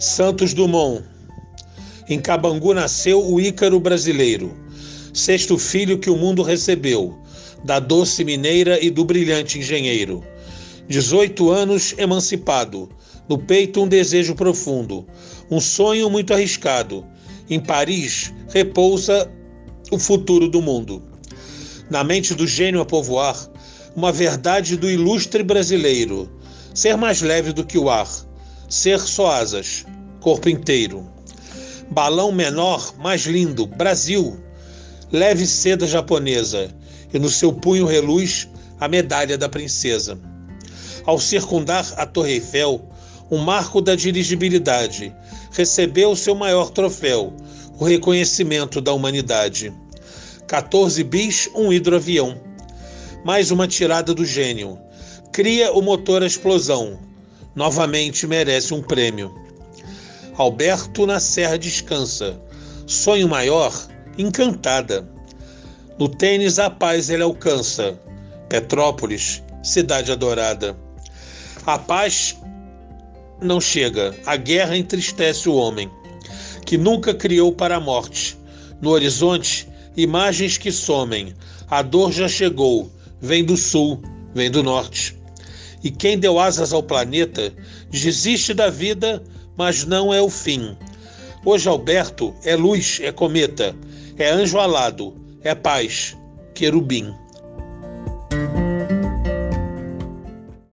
Santos Dumont. Em Cabangu nasceu o Ícaro brasileiro, sexto filho que o mundo recebeu, da doce mineira e do brilhante engenheiro. 18 anos emancipado, no peito um desejo profundo, um sonho muito arriscado. Em Paris repousa o futuro do mundo. Na mente do gênio a povoar, uma verdade do ilustre brasileiro: ser mais leve do que o ar ser só asas, corpo inteiro. Balão menor, mais lindo, Brasil. Leve seda japonesa, e no seu punho reluz a medalha da princesa. Ao circundar a Torre Eiffel, um marco da dirigibilidade, recebeu seu maior troféu, o reconhecimento da humanidade. 14 bis, um hidroavião. Mais uma tirada do gênio. Cria o motor à explosão novamente merece um prêmio. Alberto na Serra descansa. Sonho maior, encantada. No tênis a paz ele alcança. Petrópolis, cidade adorada. A paz não chega, a guerra entristece o homem, que nunca criou para a morte. No horizonte, imagens que somem. A dor já chegou, vem do sul, vem do norte. E quem deu asas ao planeta desiste da vida, mas não é o fim. Hoje Alberto é luz, é cometa, é anjo alado, é paz, querubim.